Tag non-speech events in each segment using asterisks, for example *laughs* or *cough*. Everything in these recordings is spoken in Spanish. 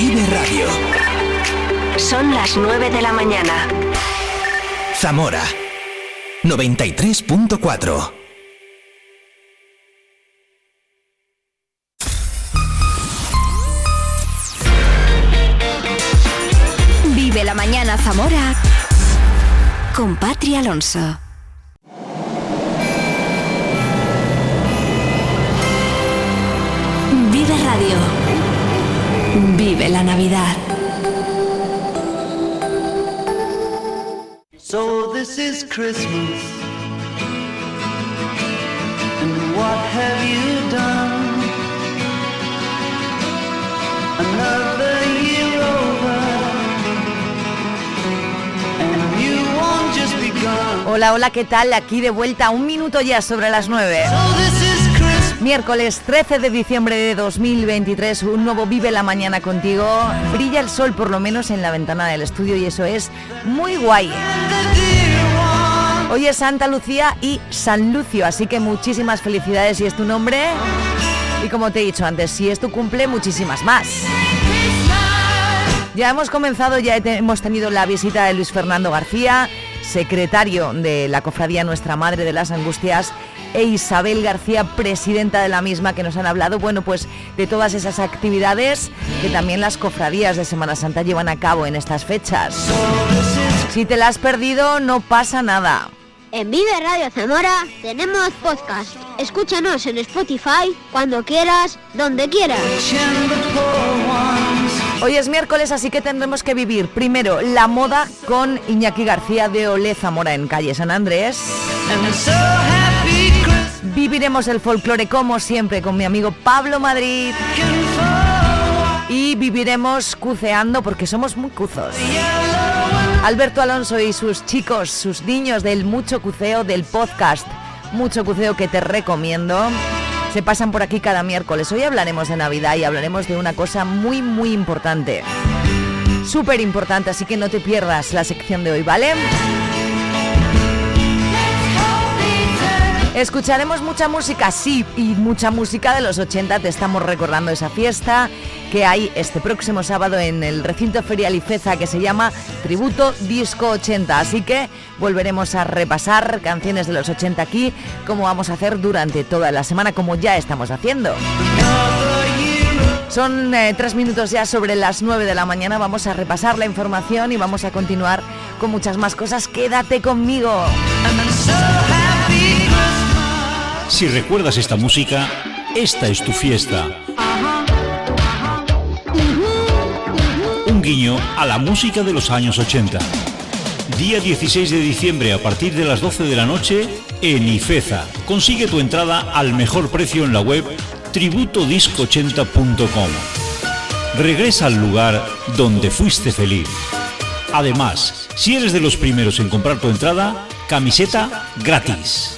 Vive Radio. Son las 9 de la mañana. Zamora 93.4. Vive la mañana Zamora con Patri Alonso. Vive Radio. Vive la Navidad. So this is Christmas. And what have you done? Another year over. And you won't just begun. Hola, hola, ¿qué tal? Aquí de vuelta, un minuto ya sobre las 9. So this is Christmas. Miércoles 13 de diciembre de 2023, un nuevo Vive la Mañana contigo. Brilla el sol por lo menos en la ventana del estudio y eso es muy guay. Hoy es Santa Lucía y San Lucio, así que muchísimas felicidades si es tu nombre. Y como te he dicho antes, si es tu cumple, muchísimas más. Ya hemos comenzado, ya hemos tenido la visita de Luis Fernando García, secretario de la Cofradía Nuestra Madre de las Angustias, e Isabel García, presidenta de la misma, que nos han hablado, bueno, pues de todas esas actividades que también las cofradías de Semana Santa llevan a cabo en estas fechas. Si te la has perdido, no pasa nada. En Vive Radio Zamora tenemos podcast. Escúchanos en Spotify cuando quieras, donde quieras. Hoy es miércoles, así que tendremos que vivir primero la moda con Iñaki García de Olé Zamora en calle San Andrés. Viviremos el folclore como siempre con mi amigo Pablo Madrid. Y viviremos cuceando porque somos muy cuzos. Alberto Alonso y sus chicos, sus niños del Mucho Cuceo del podcast Mucho Cuceo que te recomiendo. Se pasan por aquí cada miércoles. Hoy hablaremos de Navidad y hablaremos de una cosa muy muy importante. Súper importante, así que no te pierdas la sección de hoy, ¿vale? Escucharemos mucha música, sí, y mucha música de los 80. Te estamos recordando esa fiesta que hay este próximo sábado en el recinto ferial Ifeza que se llama Tributo Disco 80. Así que volveremos a repasar canciones de los 80 aquí, como vamos a hacer durante toda la semana, como ya estamos haciendo. Son eh, tres minutos ya sobre las 9 de la mañana. Vamos a repasar la información y vamos a continuar con muchas más cosas. Quédate conmigo. Si recuerdas esta música, esta es tu fiesta. Un guiño a la música de los años 80. Día 16 de diciembre a partir de las 12 de la noche en Ifeza. Consigue tu entrada al mejor precio en la web tributodisco80.com. Regresa al lugar donde fuiste feliz. Además, si eres de los primeros en comprar tu entrada, camiseta gratis.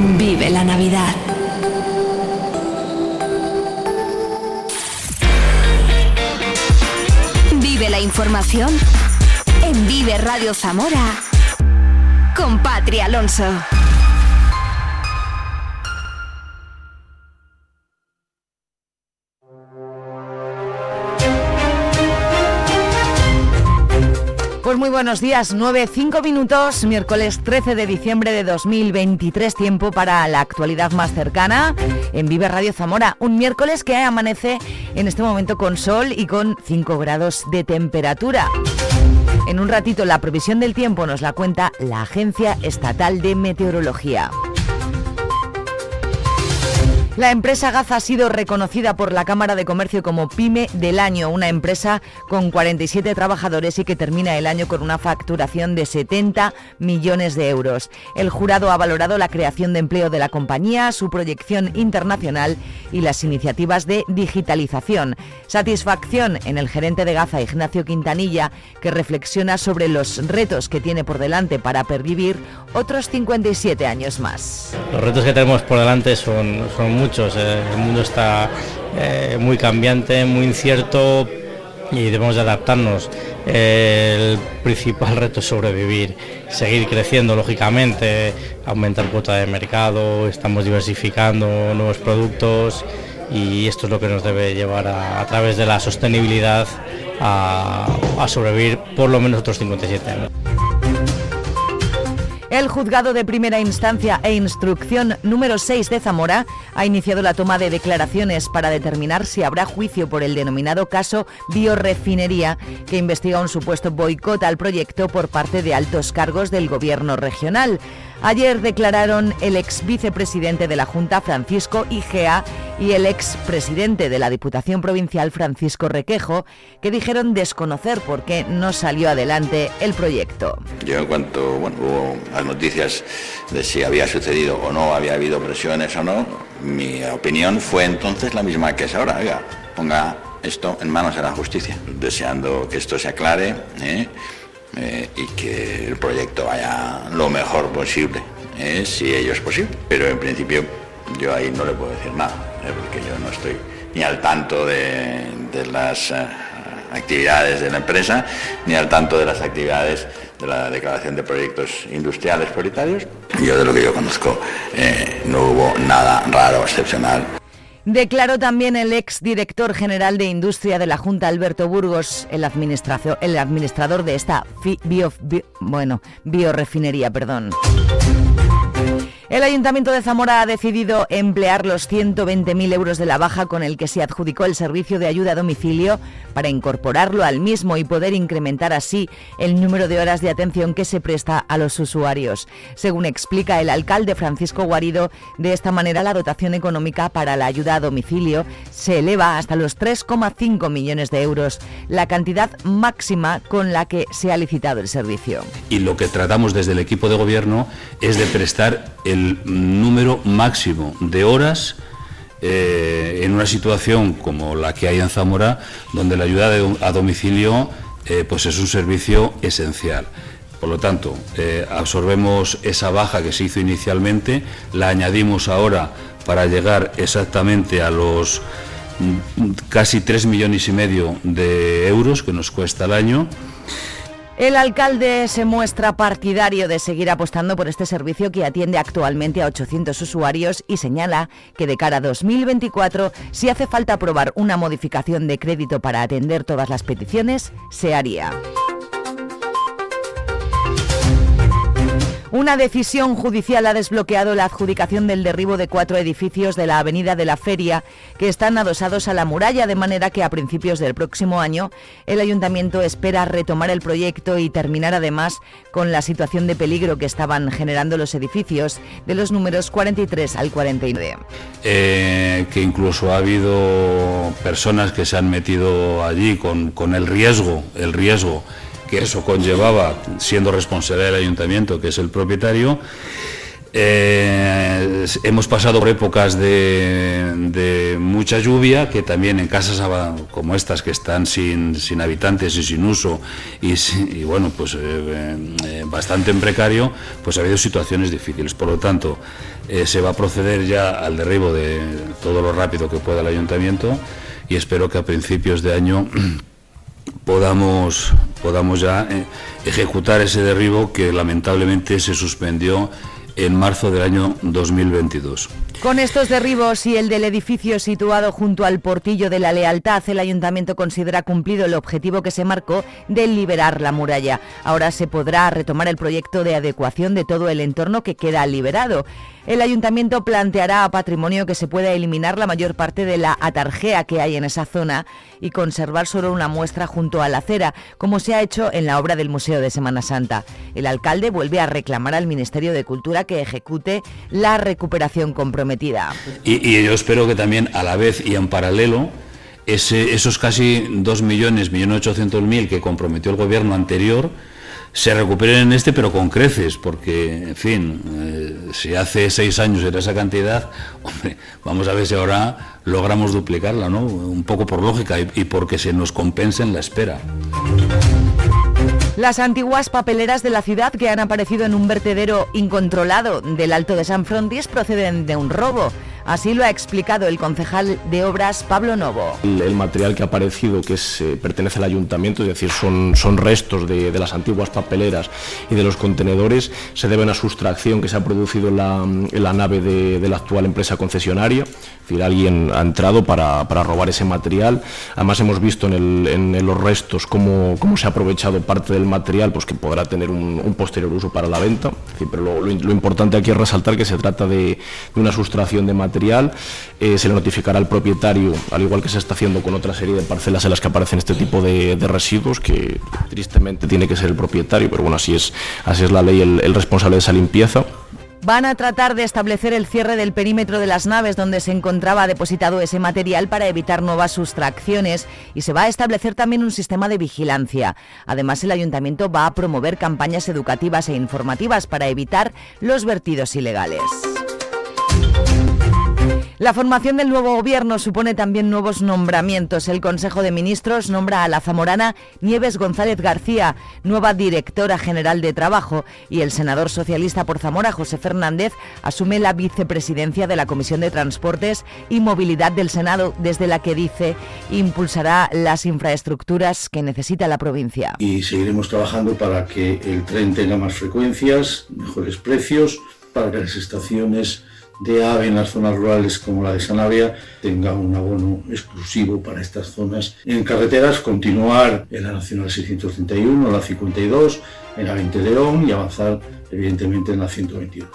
Vive la Navidad. Vive la información en Vive Radio Zamora con Patria Alonso. Pues muy buenos días, 9, 5 minutos, miércoles 13 de diciembre de 2023, tiempo para la actualidad más cercana en Vive Radio Zamora. Un miércoles que amanece en este momento con sol y con 5 grados de temperatura. En un ratito la previsión del tiempo nos la cuenta la Agencia Estatal de Meteorología. La empresa Gaza ha sido reconocida por la Cámara de Comercio como PYME del año, una empresa con 47 trabajadores y que termina el año con una facturación de 70 millones de euros. El jurado ha valorado la creación de empleo de la compañía, su proyección internacional y las iniciativas de digitalización. Satisfacción en el gerente de Gaza, Ignacio Quintanilla, que reflexiona sobre los retos que tiene por delante para pervivir otros 57 años más. Los retos que tenemos por delante son, son muchos. Eh, El mundo está eh, muy cambiante, muy incierto y debemos de adaptarnos. El principal *laughs* reto es sobrevivir, seguir creciendo lógicamente, aumentar cuota de mercado, estamos diversificando nuevos productos y esto es lo que nos debe llevar a, través de la sostenibilidad a sobrevivir por lo menos otros 57 años. El juzgado de primera instancia e instrucción número 6 de Zamora ha iniciado la toma de declaraciones para determinar si habrá juicio por el denominado caso Biorefinería, que investiga un supuesto boicot al proyecto por parte de altos cargos del gobierno regional. Ayer declararon el ex vicepresidente de la Junta, Francisco Igea, y el ex presidente de la Diputación Provincial, Francisco Requejo, que dijeron desconocer por qué no salió adelante el proyecto. Yo en cuanto hubo las noticias de si había sucedido o no, había habido presiones o no, mi opinión fue entonces la misma que es ahora. Oiga, ponga esto en manos de la justicia, deseando que esto se aclare ¿eh? Eh, y que el proyecto vaya lo mejor posible, ¿eh? si ello es posible. Pero en principio yo ahí no le puedo decir nada, ¿eh? porque yo no estoy ni al tanto de, las actividades de la empresa, ni al tanto de las actividades de la declaración de proyectos industriales prioritarios. Yo de lo que yo conozco no hubo nada raro, excepcional. Declaró también el ex director general de Industria de la Junta, Alberto Burgos, el, administrador de esta bio- bi- bueno, biorefinería. Perdón. El Ayuntamiento de Zamora ha decidido emplear los 120.000 euros de la baja con el que se adjudicó el servicio de ayuda a domicilio para incorporarlo al mismo y poder incrementar así el número de horas de atención que se presta a los usuarios. Según explica el alcalde Francisco Guarido, de esta manera la dotación económica para la ayuda a domicilio se eleva hasta los 3,5 millones de euros, la cantidad máxima con la que se ha licitado el servicio. y lo que tratamos desde el equipo de gobierno es de prestar el número máximo de horas eh, en una situación como la que hay en Zamora, donde la ayuda a domicilio eh, pues es un servicio esencial. Por lo tanto, eh, absorbemos esa baja que se hizo inicialmente, la añadimos ahora para llegar exactamente a los mm, casi 3 millones y medio de euros que nos cuesta el año. El alcalde se muestra partidario de seguir apostando por este servicio que atiende actualmente a 800 usuarios y señala que de cara a 2024, si hace falta aprobar una modificación de crédito para atender todas las peticiones, se haría. Una decisión judicial ha desbloqueado la adjudicación del derribo de cuatro edificios de la Avenida de la Feria que están adosados a la muralla, de manera que a principios del próximo año el ayuntamiento espera retomar el proyecto y terminar además con la situación de peligro que estaban generando los edificios de los números 43 al 49. eh, que incluso ha habido personas que se han metido allí con, con el riesgo, el riesgo que eso conllevaba, siendo responsable del ayuntamiento, que es el propietario. Eh, hemos pasado por épocas de, mucha lluvia, que también en casas como estas que están sin, sin habitantes y sin uso y, bueno, pues eh, eh, bastante en precario, pues ha habido situaciones difíciles. Por lo tanto, se va a proceder ya al derribo de todo lo rápido que pueda el ayuntamiento y espero que a principios de año *clears throat* podamos, podamos ya eh, ejecutar ese derribo que lamentablemente se suspendió en marzo del año 2022. Con estos derribos y el del edificio situado junto al portillo de la lealtad, el ayuntamiento considera cumplido el objetivo que se marcó de liberar la muralla. Ahora se podrá retomar el proyecto de adecuación de todo el entorno que queda liberado. El ayuntamiento planteará a patrimonio que se pueda eliminar la mayor parte de la atarjea que hay en esa zona y conservar solo una muestra junto a la acera, como se ha hecho en la obra del Museo de Semana Santa. El alcalde vuelve a reclamar al Ministerio de Cultura que ejecute la recuperación comprometida. Y, yo espero que también a la vez y en paralelo ese- esos casi 2 millones, millón ochocientos mil que comprometió el gobierno anterior se recuperen en este, pero con creces, porque, en fin, eh, si hace seis años era esa cantidad, *laughs* hombre, vamos a ver si ahora logramos duplicarla, ¿no? Un poco por lógica y, y porque se nos compense en la espera. Las antiguas papeleras de la ciudad que han aparecido en un vertedero incontrolado del Alto de San Frontis proceden de un robo. Así lo ha explicado el concejal de obras Pablo Novo. El, material que ha aparecido, que eh, pertenece al ayuntamiento, es decir, son, son restos de, de las antiguas papeleras y de los contenedores, se deben a sustracción que se ha producido en la, en la nave de, de la actual empresa concesionaria. Es decir, alguien ha entrado para, para robar ese material. Además, hemos visto en, en- los restos cómo, cómo se ha aprovechado parte del material, pues que podrá tener un, posterior uso para la venta. Pero lo, lo importante aquí es resaltar que se trata de, de una sustracción de material. Eh, se le notificará al propietario, al igual que se está haciendo con otra serie de parcelas en las que aparecen este tipo de, residuos, que tristemente tiene que ser el propietario, pero bueno, así es, así es la ley, el- el responsable de esa limpieza. Van a tratar de establecer el cierre del perímetro de las naves donde se encontraba depositado ese material para evitar nuevas sustracciones y se va a establecer también un sistema de vigilancia. Además, el ayuntamiento va a promover campañas educativas e informativas para evitar los vertidos ilegales. La formación del nuevo gobierno supone también nuevos nombramientos. El Consejo de Ministros nombra a la zamorana Nieves González García, nueva directora general de Trabajo, y el senador socialista por Zamora, José Fernández, asume la vicepresidencia de la Comisión de Transportes y Movilidad del Senado, desde la que dice impulsará las infraestructuras que necesita la provincia. y seguiremos trabajando para que el tren tenga más frecuencias, mejores precios, para que las estaciones de AVE en las zonas rurales como la de Sanabria tengan un abono exclusivo para estas zonas. En carreteras continuar en la Nacional 631, la 52, en la 20 de León y avanzar evidentemente en la 122.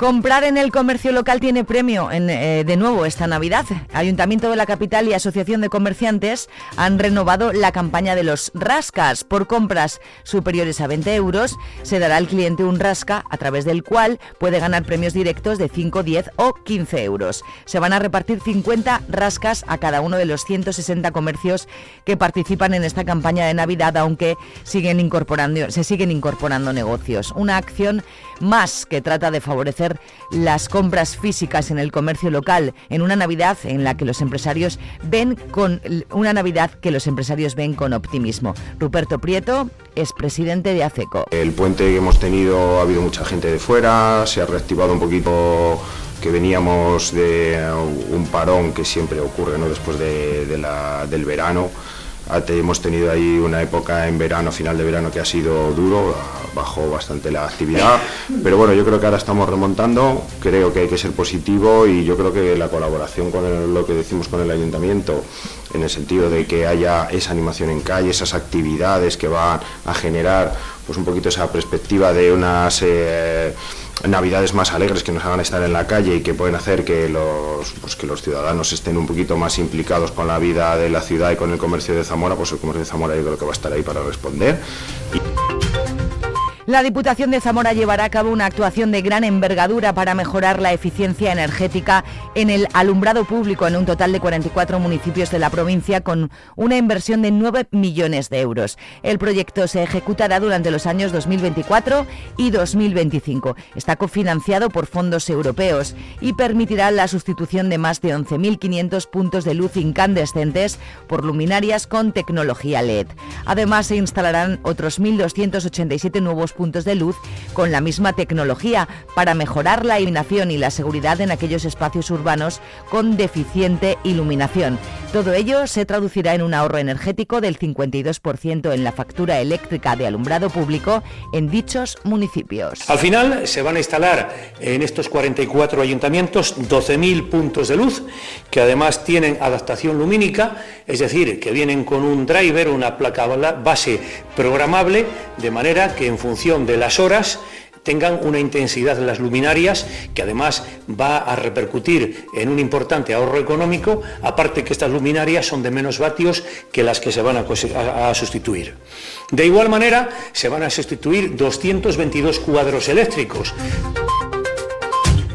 Comprar en el comercio local tiene premio eh, de nuevo esta Navidad. Ayuntamiento de la Capital y Asociación de Comerciantes han renovado la campaña de los rascas. Por compras superiores a 20 euros se dará al cliente un rasca a través del cual puede ganar premios directos de 5, 10 o 15 euros. Se van a repartir 50 rascas a cada uno de los 160 comercios que participan en esta campaña de Navidad, aunque siguen incorporando, se siguen incorporando negocios. Una acción más que trata de favorecer las compras físicas en el comercio local en una Navidad en la que los empresarios ven con una Navidad que los empresarios ven con optimismo. Ruperto Prieto es presidente de ACECO. El puente que hemos tenido ha habido mucha gente de fuera, se ha reactivado un poquito que veníamos de un parón que siempre ocurre ¿no? después de- del verano. Hemos tenido ahí una época en verano, final de verano, que ha sido duro, bajó bastante la actividad, pero bueno, yo creo que ahora estamos remontando, creo que hay que ser positivo y yo creo que la colaboración con lo que decimos con el ayuntamiento, en el sentido de que haya esa animación en calle, esas actividades que van a generar pues un poquito esa perspectiva de unas eh, navidades más alegres que nos hagan estar en la calle y que pueden hacer que los, pues que los ciudadanos estén un poquito más implicados con la vida de la ciudad y con el comercio de Zamora, pues el comercio de Zamora yo creo que va a estar ahí para responder. La Diputación de Zamora llevará a cabo una actuación de gran envergadura para mejorar la eficiencia energética en el alumbrado público en un total de 44 municipios de la provincia con una inversión de 9 millones de euros. El proyecto se ejecutará durante los años 2024 y 2025. Está cofinanciado por fondos europeos y permitirá la sustitución de más de 11.500 puntos de luz incandescentes por luminarias con tecnología LED. Además, se instalarán otros 1.287 nuevos puntos de luz con la misma tecnología para mejorar la iluminación y la seguridad en aquellos espacios urbanos con deficiente iluminación. Todo ello se traducirá en un ahorro energético del 52% en la factura eléctrica de alumbrado público en dichos municipios. Al final se van a instalar en estos 44 ayuntamientos 12.000 puntos de luz que además tienen adaptación lumínica, es decir, que vienen con un driver, una placa base programable, de manera que en función de las horas tengan una intensidad de las luminarias que además va a repercutir en un importante ahorro económico, aparte que estas luminarias son de menos vatios que las que se van a sustituir. De igual manera, se van a sustituir 222 cuadros eléctricos.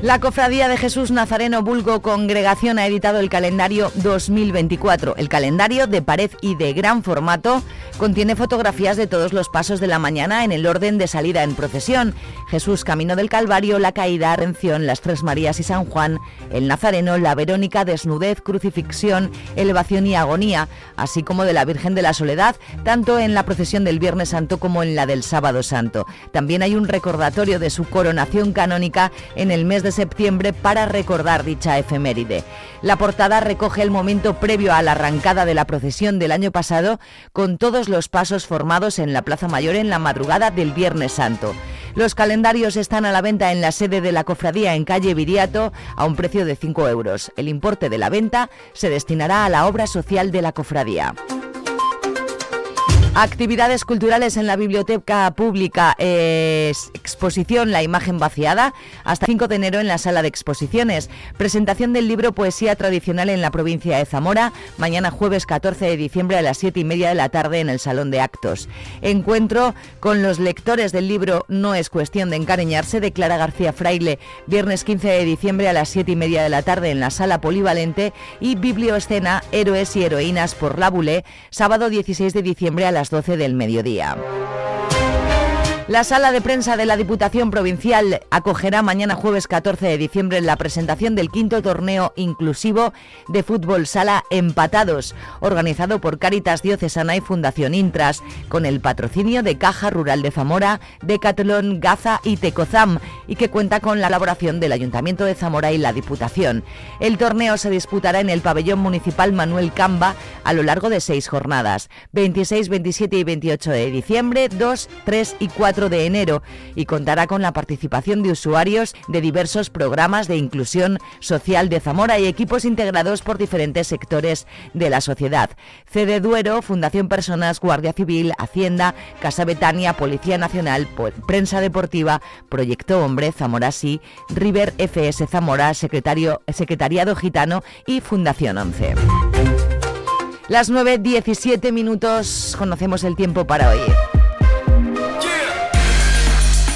La Cofradía de Jesús Nazareno Bulgo Congregación ha editado el calendario 2024. El calendario de pared y de gran formato contiene fotografías de todos los pasos de la mañana en el orden de salida en procesión. Jesús Camino del Calvario, la Caída, Rención, las Tres Marías y San Juan, el Nazareno, la Verónica, Desnudez, Crucifixión, Elevación y Agonía, así como de la Virgen de la Soledad, tanto en la procesión del Viernes Santo como en la del Sábado Santo. También hay un recordatorio de su coronación canónica en el mes de septiembre para recordar dicha efeméride. La portada recoge el momento previo a la arrancada de la procesión del año pasado con todos los pasos formados en la Plaza Mayor en la madrugada del Viernes Santo. Los calendarios están a la venta en la sede de la cofradía en calle Viriato a un precio de 5 euros. El importe de la venta se destinará a la obra social de la cofradía. Actividades culturales en la Biblioteca Pública, eh, exposición La imagen vaciada, hasta 5 de enero en la sala de exposiciones. Presentación del libro Poesía Tradicional en la provincia de Zamora, mañana jueves 14 de diciembre a las 7 y media de la tarde en el Salón de Actos. Encuentro con los lectores del libro No es cuestión de encariñarse, de Clara García Fraile, viernes 15 de diciembre a las 7 y media de la tarde en la sala polivalente y Biblioescena Héroes y Heroínas por la Bulé, sábado 16 de diciembre a las 12 del mediodía. La sala de prensa de la Diputación Provincial acogerá mañana jueves 14 de diciembre la presentación del quinto torneo inclusivo de fútbol sala Empatados, organizado por Caritas Diocesana y Fundación Intras, con el patrocinio de Caja Rural de Zamora, Decathlon, Gaza y Tecozam, y que cuenta con la colaboración del Ayuntamiento de Zamora y la Diputación. El torneo se disputará en el pabellón municipal Manuel Camba a lo largo de seis jornadas, 26, 27 y 28 de diciembre, 2, 3 y 4 de enero y contará con la participación de usuarios de diversos programas de inclusión social de Zamora y equipos integrados por diferentes sectores de la sociedad. CD Duero, Fundación Personas, Guardia Civil, Hacienda, Casa Betania, Policía Nacional, Prensa Deportiva, Proyecto Hombre, Zamora Sí, River FS Zamora, Secretario, Secretariado Gitano y Fundación 11. Las 9.17 minutos conocemos el tiempo para hoy.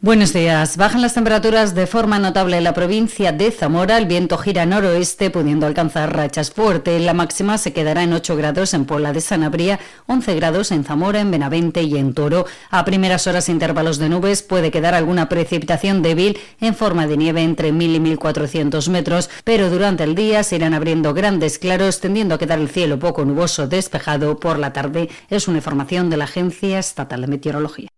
Buenos días. Bajan las temperaturas de forma notable en la provincia de Zamora. El viento gira noroeste, pudiendo alcanzar rachas fuertes. La máxima se quedará en 8 grados en Puebla de Sanabria, 11 grados en Zamora, en Benavente y en Toro. A primeras horas, intervalos de nubes, puede quedar alguna precipitación débil en forma de nieve entre 1000 y 1400 metros, pero durante el día se irán abriendo grandes claros, tendiendo a quedar el cielo poco nuboso despejado por la tarde. Es una información de la Agencia Estatal de Meteorología.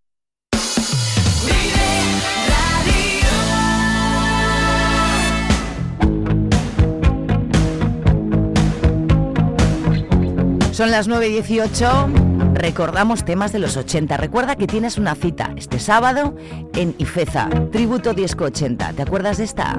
Son las 9.18. Recordamos temas de los 80. Recuerda que tienes una cita este sábado en Ifeza, Tributo Disco 80. ¿Te acuerdas de esta?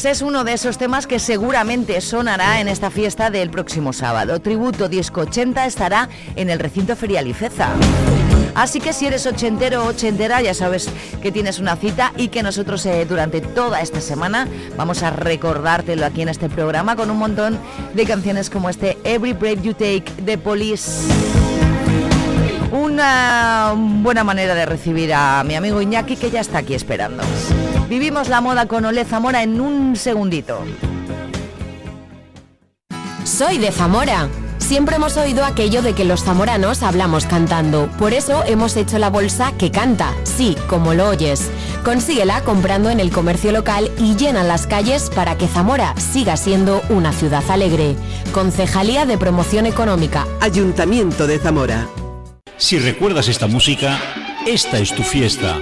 Pues es uno de esos temas que seguramente sonará en esta fiesta del próximo sábado. Tributo Disco 80 estará en el recinto ferial Ifeza. Así que si eres ochentero o ochentera, ya sabes que tienes una cita y que nosotros eh, durante toda esta semana vamos a recordártelo aquí en este programa con un montón de canciones como este Every Breath You Take de Police. Una buena manera de recibir a mi amigo Iñaki que ya está aquí esperando. Vivimos la moda con Ole Zamora en un segundito. Soy de Zamora. Siempre hemos oído aquello de que los zamoranos hablamos cantando. Por eso hemos hecho la bolsa que canta, sí, como lo oyes. Consíguela comprando en el comercio local y llena las calles para que Zamora siga siendo una ciudad alegre. Concejalía de Promoción Económica. Ayuntamiento de Zamora. Si recuerdas esta música, esta es tu fiesta.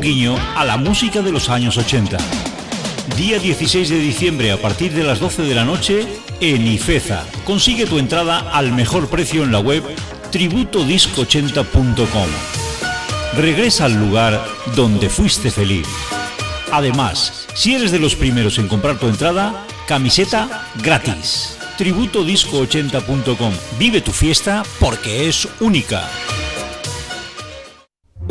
Guiño a la música de los años 80. Día 16 de diciembre a partir de las 12 de la noche en Ifeza. Consigue tu entrada al mejor precio en la web tributodisco80.com. Regresa al lugar donde fuiste feliz. Además, si eres de los primeros en comprar tu entrada, camiseta gratis. Tributodisco80.com. Vive tu fiesta porque es única.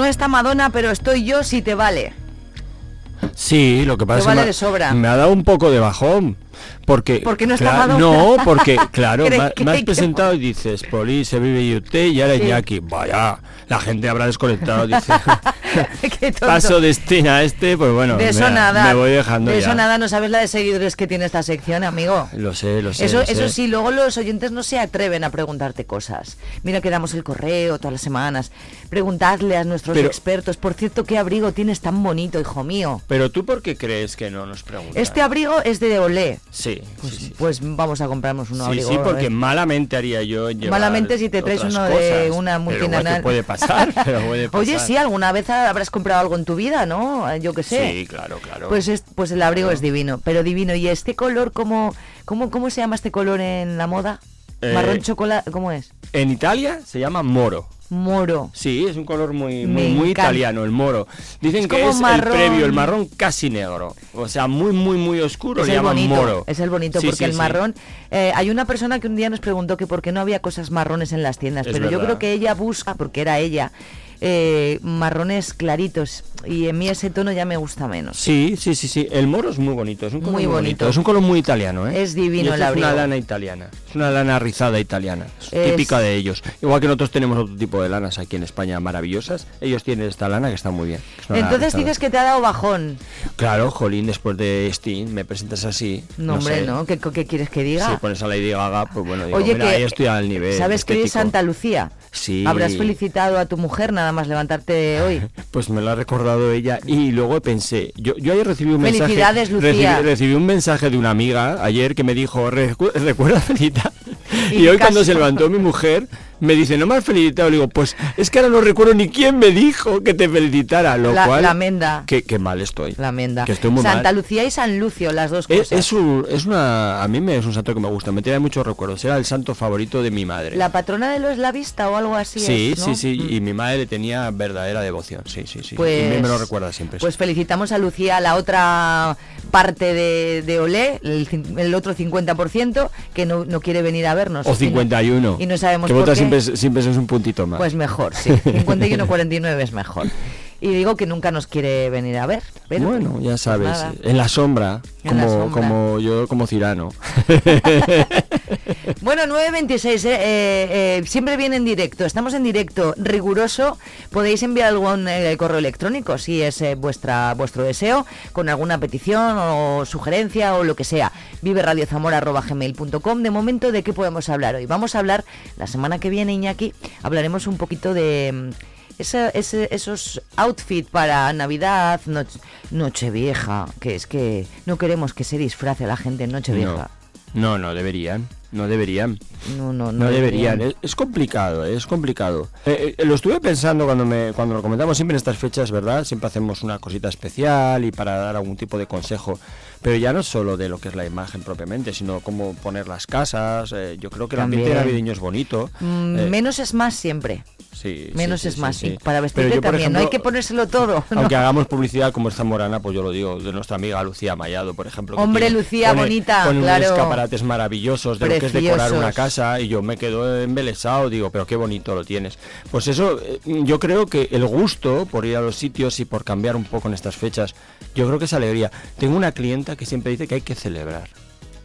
No está Madonna, pero estoy yo si te vale. Sí, lo que pasa es vale que me ha dado un poco de bajón. Porque, Porque no está. No, porque, claro, *laughs* ¿Crees me, ha- que me has hay que- presentado y dices, Poli, se vive y usted y ahora Sí. Iñaki. Vaya, la gente habrá desconectado, dice. *laughs* Paso de este a este, pues bueno, de eso me, nada. me voy dejando de ya. eso nada, no sabes la de seguidores que tiene esta sección, amigo. Lo sé, lo sé. Eso, lo sé. eso sí, luego los oyentes no se atreven a preguntarte cosas. Mira que damos el correo todas las semanas. Preguntadle a nuestros Pero- expertos. Por cierto, ¿qué abrigo tienes tan bonito, hijo mío? Pero tú, ¿por qué crees que no nos preguntan? Este abrigo es de Olé. Sí, sí, sí. Pues vamos a comprarnos un Sí, abrigo. sí, porque ¿eh? malamente haría yo llevar Malamente si te traes uno de cosas. una Pero, bueno, multinacional. puede pasar, *laughs* pero puede pasar. Oye, sí, alguna vez habrás comprado algo en tu vida, ¿no? Yo qué sé. Sí, claro, claro. Pues, es, pues el abrigo es divino, pero divino. ¿Y este color, cómo, cómo, cómo se llama este color en la moda? Eh, Marrón chocolate, ¿cómo es? En Italia se llama moro. Moro. Sí, es un color muy, muy, italiano, el moro. Dicen Es que es marrón. el previo, el marrón casi negro. O sea, muy, muy, muy oscuro, Es le llaman bonito, moro. es el bonito, Sí, porque sí, el sí. marrón... eh, hay una persona que un día nos preguntó que por qué no había cosas marrones en las tiendas, Es pero yo creo que ella busca, porque era ella, eh, marrones claritos, y en mí ese tono ya me gusta menos. Sí, sí, sí, sí. El moro es muy bonito, es un color Muy muy, bonito. bonito. Es un color muy italiano, ¿eh? Es divino el es una abrigo. lana italiana. Es una lana rizada italiana. Es típica de ellos. Igual que nosotros tenemos otro tipo de lanas aquí en España maravillosas. Ellos tienen esta lana que está muy bien. Entonces dices que te ha dado bajón. Claro, Jolín, después de Steam me presentas así. No, hombre, sé. ¿no? ¿Qué, qué quieres que diga? Si pones a Lady Gaga, pues bueno, digo, Oye, mira, que ahí estoy al nivel. ¿Sabes que es. Santa Lucía? Sí. Habrás felicitado a tu mujer nada más levantarte hoy. *laughs* Pues me lo ha recordado ella y luego pensé, yo, yo ayer recibí un mensaje. Felicidades, Lucía. Recibí, recibí un mensaje de una amiga ayer que me dijo, "Recu- recuerda Felita. ¿Y Y, hoy qué cuando caso? se *laughs* levantó mi mujer, me dice, no me has felicitado. Le digo, pues es que ahora no recuerdo ni quién me dijo que te felicitara. Lo La- cual. la menda. Qué, qué mal estoy. La menda. Que estoy muy Santa mal. Lucía y San Lucio, las dos Es, cosas. es un- es una. A mí me es un santo que me gusta. Me trae muchos recuerdos. Era el santo favorito de mi madre. La patrona de los la vista o algo así. sí, es, ¿no? sí, sí. Y mi madre le tenía verdadera devoción. Sí, sí, sí. Pues, y me lo recuerda siempre. Pues felicitamos a Lucía, la otra parte de, de Olé, el, el otro 50%, que no, no quiere venir a vernos. o Y no- 51. Y no, sabemos Que por qué. Siempre, es- siempre es un puntito más. Pues mejor, sí. *laughs* 51-49 es mejor. Y digo que nunca nos quiere venir a ver. pero, bueno, ya pues sabes, nada. en la sombra, En la como, sombra. como yo, como Cirano. *laughs* Bueno, 9.26, eh, eh, eh, siempre viene en directo, estamos en directo riguroso, podéis enviar algún eh, correo electrónico si es eh, vuestra vuestro deseo, con alguna petición o sugerencia o lo que sea, viveradiozamora.gmail.com. De momento, ¿de qué podemos hablar hoy? Vamos a hablar, la semana que viene, Iñaki, hablaremos un poquito de... mm, esa- ese- esos outfits para Navidad, noche, Nochevieja, que es que no queremos que se disfrace la gente en Nochevieja. No, no, deberían. No deberían. No, no, No deberían. Es, es complicado, es complicado. Eh, eh, lo estuve pensando cuando me cuando lo comentamos siempre en estas fechas, ¿verdad? Siempre hacemos una cosita especial y para dar algún tipo de consejo. Pero ya no solo de lo que es la imagen propiamente, sino cómo poner las casas. eh, yo creo que el ambiente navideño es bonito. Mm, Eh, Menos es más siempre. Sí, Menos sí, es sí, más. sí, Y para vestirte yo, también. no hay que ponérselo todo. *laughs* ¿no? Aunque hagamos publicidad como es zamorana, pues yo lo digo, de nuestra amiga Lucía Mayado, por ejemplo. Hombre, tiene- Lucía, pone- bonita, pone claro. unos escaparates maravillosos de lo que es decorar una casa y yo me quedo embelesado, digo, pero qué bonito lo tienes. Pues eso, eh, yo creo que el gusto por ir a los sitios y por cambiar un poco en estas fechas, yo creo que es alegría. Tengo una clienta que siempre dice que hay que celebrar.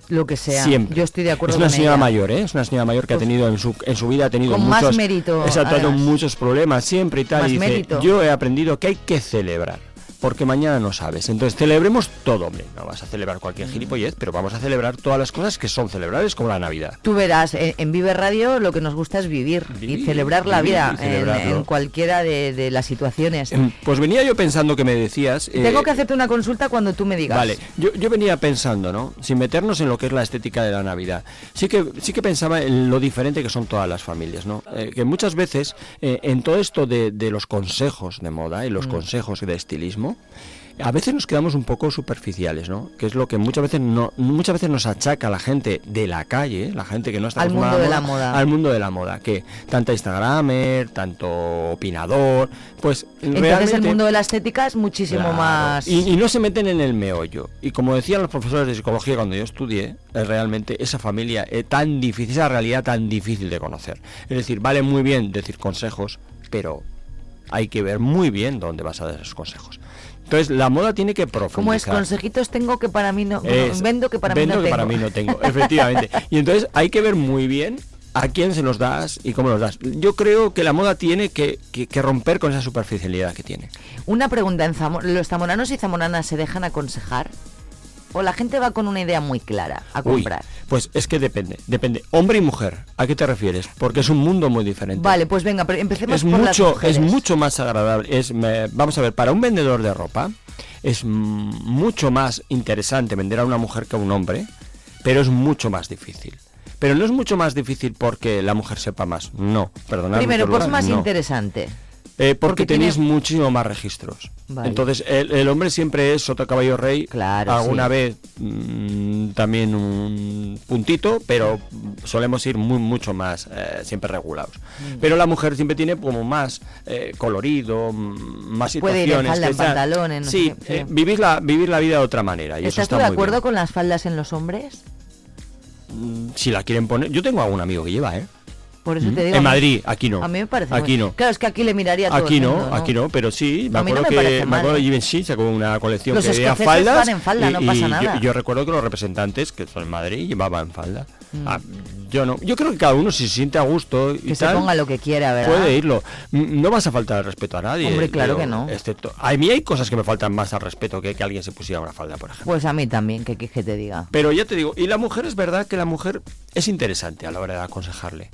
Lo que sea. Siempre. Yo estoy de acuerdo Es una con señora ella. mayor, ¿eh? Es una señora mayor que ha tenido en su, en su vida ha tenido Con más muchos mérito, Exacto, muchos problemas siempre y tal. Más y dice, mérito. yo he aprendido que hay que celebrar. Porque mañana no sabes. Entonces celebremos todo, hombre. No vas a celebrar cualquier gilipollez, pero vamos a celebrar todas las cosas que son celebrables, como la Navidad. Tú verás, en, en Vive Radio lo que nos gusta es vivir, y Vivir, celebrar la vivir vida y en- en, cualquiera de, de las situaciones. Em, Pues venía yo pensando que me decías. eh, Tengo que hacerte una consulta cuando tú me digas. Vale, yo, yo venía pensando, ¿no? Sin meternos en lo que es la estética de la Navidad. Sí que, sí que pensaba en lo diferente que son todas las familias, ¿no? Eh, que muchas veces eh, en todo esto de, de los consejos de moda y los Mm. consejos de estilismo, a veces nos quedamos un poco superficiales, ¿no? Que es lo que muchas veces no muchas veces nos achaca la gente de la calle, la gente que no está Al mundo de la moda. al mundo de la moda, que tanta instagramer, tanto opinador, pues Entonces el mundo de la estética es muchísimo Claro. más... Y, y no se meten en el meollo. Y como decían los profesores de psicología cuando yo estudié, es realmente esa familia es tan difícil, esa realidad tan difícil de conocer. Es decir, vale muy bien decir consejos, pero hay que ver muy bien dónde vas a dar esos consejos. Entonces, la moda tiene que Como es profundizar. consejitos tengo que para mí no... Es- vendo que para mí no que tengo. para mí no tengo, *laughs* efectivamente. Y entonces hay que ver muy bien a quién se los das y cómo los das. Yo creo que la moda tiene que, que- que romper con esa superficialidad que tiene. Una pregunta, en Zamo- ¿los zamoranos y zamoranas se dejan aconsejar? ¿O la gente va con una idea muy clara a Uy, comprar? pues es que depende, depende. Hombre y mujer, ¿a qué te refieres? Porque es un mundo muy diferente. Vale, pues venga, pero empecemos es por las mucho, mujeres. es mucho más agradable. Es, me- vamos a ver, para un vendedor de ropa es mucho más interesante vender a una mujer que a un hombre, pero es mucho más difícil. Pero no es mucho más difícil porque la mujer sepa más. No, perdonad. Primero, pues más no. interesante. Eh, porque, Porque tiene- tenéis muchísimo más registros. Vale. Entonces, el, el hombre siempre es sota caballo rey. Claro, Alguna sí. vez mm, también un puntito, pero solemos ir muy, mucho más eh, siempre regulados. Mm. Pero la mujer siempre tiene como más eh, colorido, más Puede ir en situaciones. que en pantalones, no sí, sé qué, sí. eh, vivir, la, vivir la vida de otra manera. Y eso ¿Estás está tú de muy acuerdo bien. con las faldas en los hombres? Mm, Si la quieren poner. Yo tengo algún amigo que lleva, ¿eh? Por eso Mm. te digo. En Madrid, aquí no. A mí me parece. Aquí no. Claro, es que aquí le miraría todo Aquí el no, mundo, aquí no, pero sí, me no acuerdo me que me acuerdo ¿eh? que Givenchy sacó una colección Los que escoceses faldas van en falda, no pasa nada. Yo, recuerdo que los representantes que son en Madrid llevaban falda. Mm. Ah, yo no, yo creo que cada uno si se siente a gusto y Que se ponga lo que quiera, ¿verdad? Puede irlo. No vas a faltar al respeto a nadie. Hombre, claro digo, que no. Excepto, a mí hay cosas que me faltan más al respeto que que alguien se pusiera una falda, por ejemplo. Pues a mí también, que, que te diga. Pero ya te digo, y la mujer es verdad que la mujer es interesante a la hora de aconsejarle.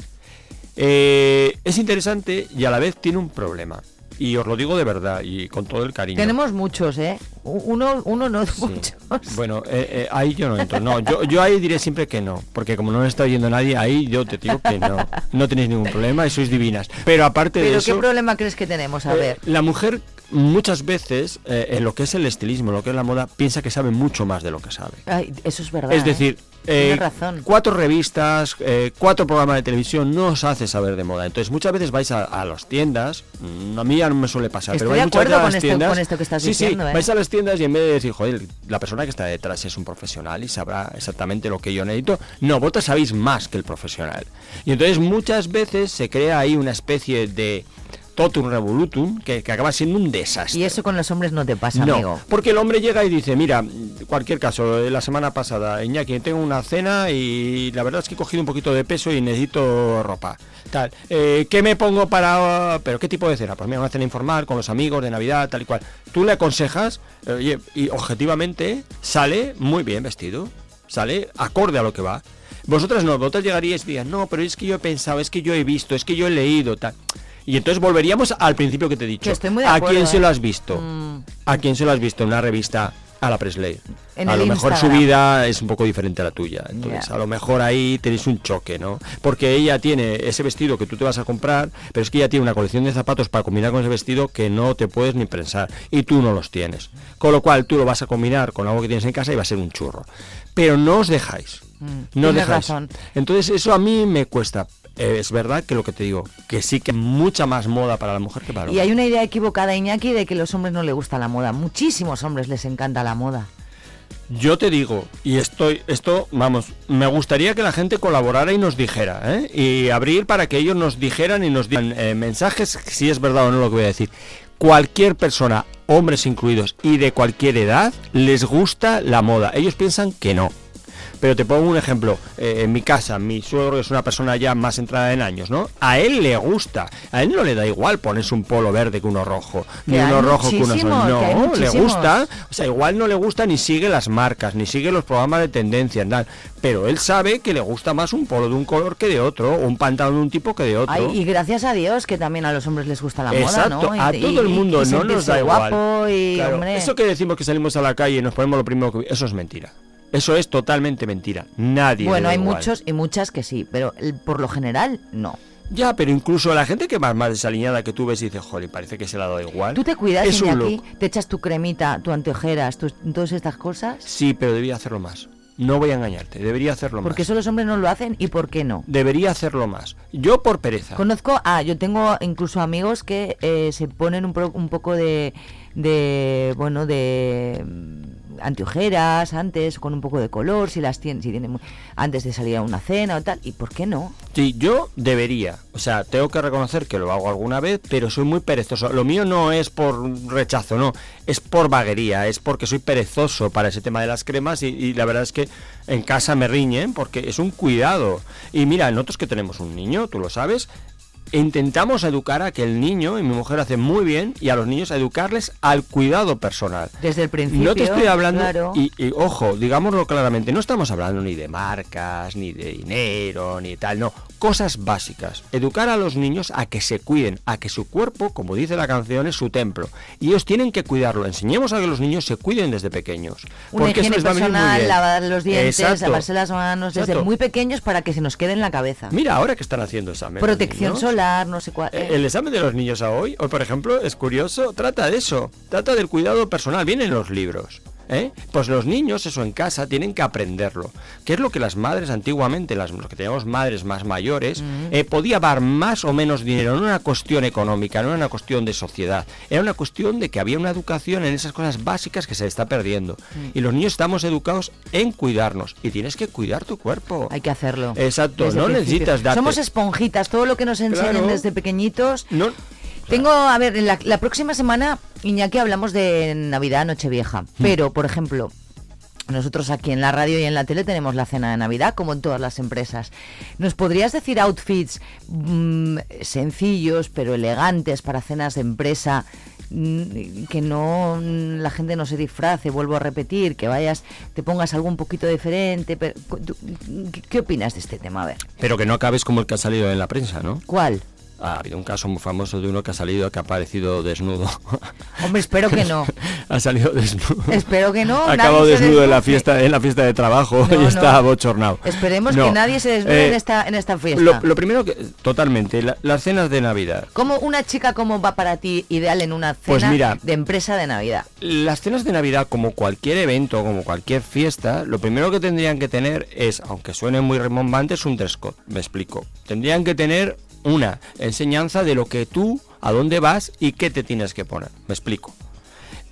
Eh, es interesante y a la vez tiene un problema. y os lo digo de verdad y con todo el cariño. Tenemos muchos, ¿eh? Uno, uno no, muchos. Bueno, eh, eh, ahí yo no entro. No, yo, yo ahí diré siempre que no, porque como no me está oyendo nadie, ahí yo te digo que no. No tenéis ningún problema y sois divinas. Pero aparte de Pero eso, ¿qué problema crees que tenemos? A eh, ver. la mujer muchas veces eh, en lo que es el estilismo, en lo que es la moda, piensa que sabe mucho más de lo que sabe. Ay, eso es verdad. Es decir, eh, razón. cuatro revistas, eh, cuatro programas de televisión no os hace saber de moda. Entonces muchas veces vais a, a las tiendas, mm, a mí ya no me suele pasar, Estoy pero de vais muchas veces a las esto- tiendas. con esto que estás sí, diciendo, sí, ¿eh? vais a las tiendas y en vez de decir, joder, la persona que está detrás es un profesional y sabrá exactamente lo que yo necesito, no, vosotros sabéis más que el profesional. Y entonces muchas veces se crea ahí una especie de totum revolutum que, que acaba siendo un desastre. Y eso con los hombres no te pasa, No, amigo. porque el hombre llega y dice, mira, cualquier caso, eh, la semana pasada, Iñaki, tengo una cena y la verdad es que he cogido un poquito de peso y necesito ropa. Tal, eh, ¿qué me pongo para...? ¿Pero qué tipo de cena? Pues mira, una cena informal con los amigos de Navidad, tal y cual. Tú le aconsejas, eh, oye, y objetivamente sale muy bien vestido, sale acorde a lo que va. Vosotras no, vosotras llegaríais y dirías, no, pero es que yo he pensado, es que yo he visto, es que yo he leído, tal. Y entonces volveríamos al principio que te he dicho. Estoy muy de ¿A acuerdo, quién se ¿eh? lo has visto? Mm. ¿A quién se lo has visto en una revista? A la Presley. En a lo mejor su vida es un poco diferente a la tuya. Entonces, a lo mejor ahí tenéis un choque, ¿no? Porque ella tiene ese vestido que tú te vas a comprar, pero es que ella tiene una colección de zapatos para combinar con ese vestido que no te puedes ni pensar. Y tú no los tienes. Con lo cual, tú lo vas a combinar con algo que tienes en casa y va a ser un churro. Pero no os dejáis. Mm, No os tienes dejáis. razón. Entonces, eso a mí me cuesta. Eh, es verdad que lo que te digo, que sí que mucha más moda para la mujer que para el Y hombre. hay una idea equivocada, Iñaki, de que los hombres no les gusta la moda. Muchísimos hombres les encanta la moda. Yo te digo, y estoy, esto, vamos, me gustaría que la gente colaborara y nos dijera, ¿eh? y abrir para que ellos nos dijeran y nos digan eh, mensajes, si es verdad o no lo que voy a decir. Cualquier persona, hombres incluidos y de cualquier edad, les gusta la moda. Ellos piensan que no. Pero te pongo un ejemplo. eh, en mi casa, mi suegro es una persona ya más entrada en años, ¿no? A él le gusta. A él no le da igual ponerse un polo verde que uno rojo. Ni uno rojo que uno que No, le gusta. O sea, igual no le gusta ni sigue las marcas, ni sigue los programas de tendencias, nada. Pero él sabe que le gusta más un polo de un color que de otro, o un pantalón de un tipo que de otro. Ay, y gracias a Dios que también a los hombres les gusta la Exacto, moda, ¿no? a Y- todo el mundo, y no nos da igual. y, Claro, Eso que decimos que salimos a la calle y nos ponemos lo primero que... Eso es mentira. Eso es totalmente mentira. Nadie. Bueno, da hay igual. muchos y muchas que sí, pero por lo general no. Ya, pero incluso la gente que va más desaliñada que tú ves y dices, joder, parece que se le ha dado igual. ¿Tú te cuidas, es un look. ¿Te echas tu cremita, tu anteojeras, tus- todas estas cosas? Sí, pero debería hacerlo más. No voy a engañarte, debería hacerlo Porque más. eso los hombres no lo hacen y por qué no. Debería hacerlo más. Yo por pereza. Conozco, ah, yo tengo incluso amigos que eh, se ponen un, pro- un poco de, de, bueno, de anteojeras antes, con un poco de color, si las tienen, si tienen, antes de salir a una cena o tal, ¿y por qué no? Sí, yo debería. O sea, tengo que reconocer que lo hago alguna vez, pero soy muy perezoso. Lo mío no es por rechazo, no. Es por vaguería, es porque soy perezoso para ese tema de las cremas y, y la verdad es que en casa me riñen porque es un cuidado. Y mira, nosotros que tenemos un niño, tú lo sabes, intentamos educar a que el niño, y mi mujer hace muy bien, y a los niños a educarles al cuidado personal. Desde el principio. No te estoy hablando, claro. y, y, ojo, digámoslo claramente, no estamos hablando ni de marcas, ni de dinero, ni tal, no, cosas básicas. Educar a los niños a que se cuiden, a que su cuerpo, como dice la canción, es su templo. Y ellos tienen que cuidarlo. Enseñemos a que los niños se cuiden desde pequeños. Una porque eso higiene les va venir muy personal, bien. lavar los dientes, Exacto. lavarse las manos desde Exacto. muy pequeños para que se nos quede en la cabeza. Mira, ahora que están haciendo exámenes. Protección niños, solar, no sé cuál. eh, El examen de los niños a hoy, hoy por ejemplo, es curioso, trata de eso, trata del cuidado personal, viene en los libros. ¿Eh? Pues los niños, eso en casa, tienen que aprenderlo. Que es lo que las madres antiguamente, las, los que teníamos madres más mayores, eh, podía dar más o menos dinero, no era una cuestión económica, no era una cuestión de sociedad, era una cuestión de que había una educación en esas cosas básicas que se está perdiendo. Y los niños estamos educados en cuidarnos, y tienes que cuidar tu cuerpo. Hay que hacerlo. Exacto, Desde no necesitas darte. Somos esponjitas, todo lo que nos enseñan Claro. desde pequeñitos. No, Tengo, a ver, en la, la próxima semana, Iñaki, hablamos de Navidad, Nochevieja. Mm. Pero, por ejemplo, nosotros aquí en la radio y en la tele tenemos la cena de Navidad, como en todas las empresas. ¿Nos podrías decir outfits mm, sencillos, pero elegantes para cenas de empresa? mm, que no la gente no se disfrace, vuelvo a repetir, que vayas, te pongas algo un poquito diferente. Pero, ¿tú- ¿qué, qué opinas de este tema? A ver, Pero que no acabes como el que ha salido en la prensa, ¿no? ¿cuál? Ha habido un caso muy famoso de uno que ha salido, que ha aparecido desnudo. *laughs* Hombre, espero que no. *laughs* ha salido desnudo. Espero que no. Ha nadie acabado se desnudo en la fiesta, en la fiesta de trabajo No, *laughs* y está no. bochornado. Esperemos No, que nadie se desnude en eh, esta en esta fiesta. Lo, lo primero que, totalmente, la- las cenas de Navidad. ¿Cómo una chica cómo va para ti ideal en una cena Pues mira. de empresa de Navidad? Las cenas de Navidad, como cualquier evento, como cualquier fiesta, lo primero que tendrían que tener es, aunque suene muy remombante, es un dress code. Me explico. Tendrían que tener una enseñanza de lo que tú, a dónde vas y qué te tienes que poner. Me explico.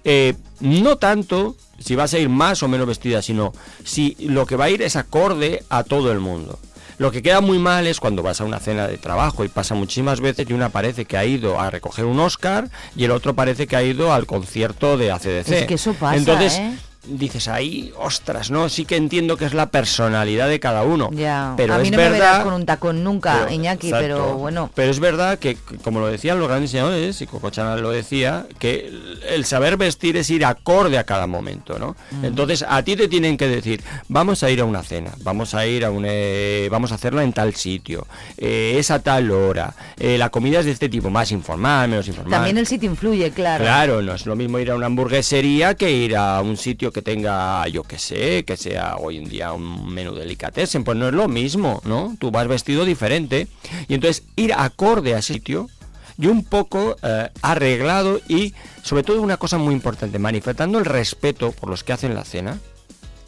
Eh, no tanto si vas a ir más o menos vestida, sino si lo que va a ir es acorde a todo el mundo. Lo que queda muy mal es cuando vas a una cena de trabajo y pasa muchísimas veces y una parece que ha ido a recoger un Oscar y el otro parece que ha ido al concierto de ACDC. Es que eso pasa, Entonces, ¿eh? Dices ahí, ostras, no, sí que entiendo que es la personalidad de cada uno. Ya. Pero a mí es no me verás verdad con un tacón nunca, pero- Iñaki, exacto. pero bueno. Pero es verdad que, como lo decían los grandes diseñadores, y Coco Chanel lo decía, que el- el saber vestir es ir acorde a cada momento, ¿no? Mm. Entonces, a ti te tienen que decir, vamos a ir a una cena, vamos a ir a un... eh, vamos a hacerla en tal sitio, eh, es a tal hora, eh, la comida es de este tipo, más informal, menos informal. También el sitio influye, claro. Claro, no es lo mismo ir a una hamburguesería que ir a un sitio que tenga, yo que sé, que sea hoy en día un menú delicatessen. Pues no es lo mismo, ¿no? Tú vas vestido diferente. Y entonces ir acorde a sitio y un poco eh, arreglado y sobre todo una cosa muy importante, manifestando el respeto por los que hacen la cena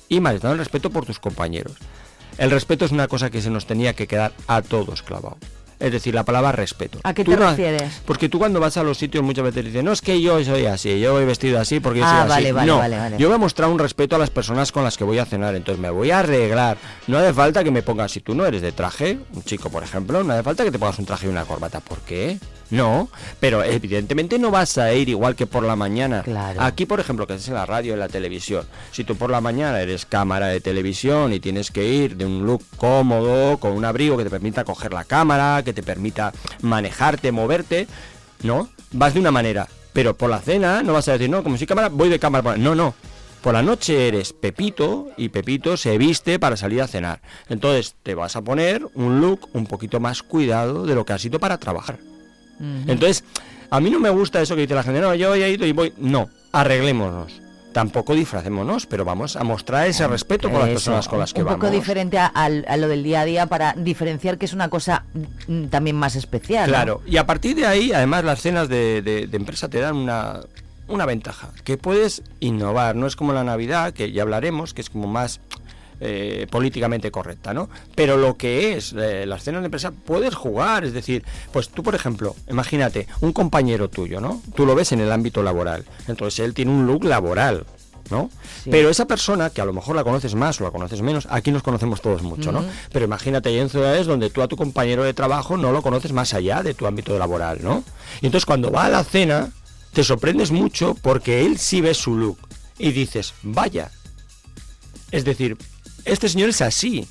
y manifestando el respeto por tus compañeros. El respeto es una cosa que se nos tenía que quedar a todos clavado. Es decir, la palabra respeto. ¿A qué te no- refieres? Porque tú cuando vas a los sitios muchas veces dices, no es que yo soy así, yo he vestido así porque yo Ah, soy así. vale, vale, no, vale, vale. yo voy a mostrar un respeto a las personas con las que voy a cenar, entonces me voy a arreglar. No hace falta que me pongas, si tú no eres de traje, un chico por ejemplo, no hace falta que te pongas un traje y una corbata. ¿Por qué? No, pero evidentemente no vas a ir igual que por la mañana. Aquí, por ejemplo, que es en la radio, en la televisión. Si tú por la mañana eres cámara de televisión y tienes que ir de un look cómodo, con un abrigo que te permita coger la cámara, que te permita manejarte, moverte, ¿no? Vas de una manera. Pero por la cena no vas a decir, no, como si cámara, voy de cámara. por-". No, no. Por la noche eres Pepito y Pepito se viste para salir a cenar. Entonces te vas a poner un look un poquito más cuidado de lo que has ido para trabajar. Entonces, a mí no me gusta eso que dice la gente, no, yo he ido y voy. No, arreglémonos. Tampoco disfracémonos, pero vamos a mostrar ese respeto por las personas con las que un vamos. poco diferente a, lo del día a día para diferenciar que es una cosa mm, también más especial. ¿no? Claro, y a partir de ahí, además, las cenas de, de- de empresa te dan una, una ventaja, que puedes innovar, no es como la Navidad, que ya hablaremos, que es como más eh, políticamente correcta, ¿no? Pero lo que es eh, las cenas de empresa, puedes jugar, es decir, pues tú, por ejemplo, imagínate, un compañero tuyo, ¿no? Tú lo ves en el ámbito laboral, entonces él tiene un look laboral, ¿no? Sí. Pero esa persona, que a lo mejor la conoces más o la conoces menos, aquí nos conocemos todos mucho, ¿no? Pero imagínate en ciudades donde tú a tu compañero de trabajo no lo conoces más allá de tu ámbito laboral, ¿no? Y entonces cuando va a la cena, te sorprendes mucho porque él sí ve su look y dices, vaya. Es decir, este señor es así.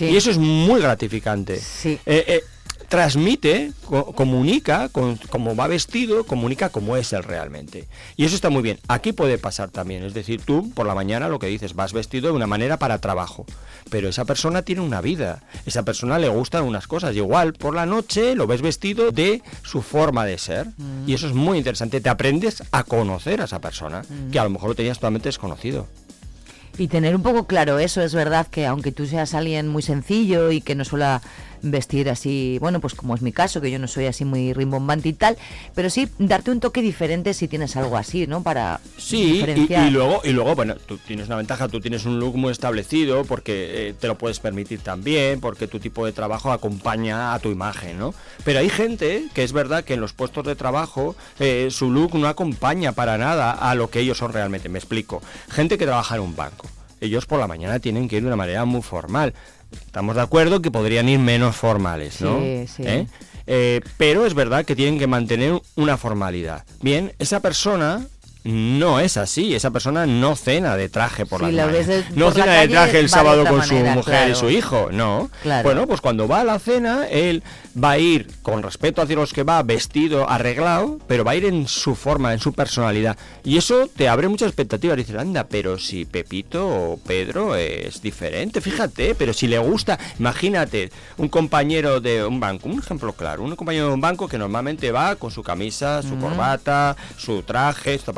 Y eso es muy gratificante. Eh, eh, transmite, co- comunica, con, como va vestido, comunica cómo es él realmente. Y eso está muy bien. Aquí puede pasar también. Es decir, tú por la mañana lo que dices, vas vestido de una manera para trabajo. Pero esa persona tiene una vida. Esa persona le gustan unas cosas. Igual por la noche lo ves vestido de su forma de ser. Mm. Y eso es muy interesante. Te aprendes a conocer a esa persona, Mm. que a lo mejor lo tenías totalmente desconocido. Y tener un poco claro eso, es verdad que aunque tú seas alguien muy sencillo y que no suela vestir así, bueno, pues como es mi caso, que yo no soy así muy rimbombante y tal, pero sí darte un toque diferente si tienes algo así, ¿no? Para Sí, y, diferenciar. y luego, y luego, bueno, tú tienes una ventaja, tú tienes un look muy establecido porque eh, te lo puedes permitir también, porque tu tipo de trabajo acompaña a tu imagen, ¿no? Pero hay gente que es verdad que en los puestos de trabajo eh, su look no acompaña para nada a lo que ellos son realmente, me explico. Gente que trabaja en un banco. Ellos por la mañana tienen que ir de una manera muy formal. Estamos de acuerdo que podrían ir menos formales, ¿no? Sí, sí. ¿Eh? Eh, pero es verdad que tienen que mantener una formalidad. Bien, esa persona no es así. Esa persona no cena de traje por la mañana. No por la cena de traje el sábado con su mujer y su hijo, no. Claro. Bueno, pues cuando va a la cena, él va a ir con respeto hacia los que va, vestido, arreglado, pero va a ir en su forma, en su personalidad. Y eso te abre muchas expectativas. Dices, anda, pero si Pepito o Pedro es diferente, fíjate, pero si le gusta, imagínate, un compañero de un banco, un ejemplo claro, un compañero de un banco que normalmente va con su camisa, su Mm. corbata, su traje, su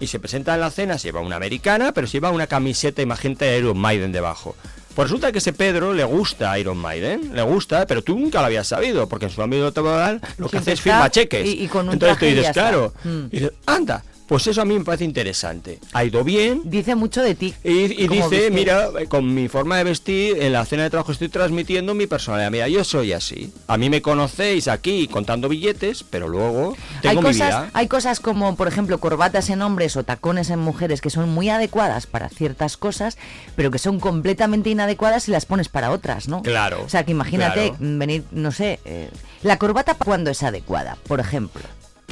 Y se presenta en la cena, se lleva una americana, pero se lleva una camiseta, imagínate, de Iron Maiden debajo. Pues resulta que ese Pedro le gusta Iron Maiden, le gusta, pero tú nunca lo habías sabido, porque en su ámbito laboral lo que hace es firma cheques. y- y con un Entonces tú dices, claro, Mm. y dices, anda, pues eso a mí me parece interesante. Ha ido bien. Dice mucho de ti. Y, dice, mira, eh, con mi forma de vestir, en la cena de trabajo estoy transmitiendo mi personalidad. Mira, yo soy así. A mí me conocéis aquí contando billetes, pero luego Hay tengo mi cosas, vida. hay cosas como, por ejemplo, corbatas en hombres o tacones en mujeres que son muy adecuadas para ciertas cosas, pero que son completamente inadecuadas si las pones para otras, ¿no? Claro, O sea, que imagínate claro. venir, no sé, eh, la corbata cuando es adecuada, por ejemplo.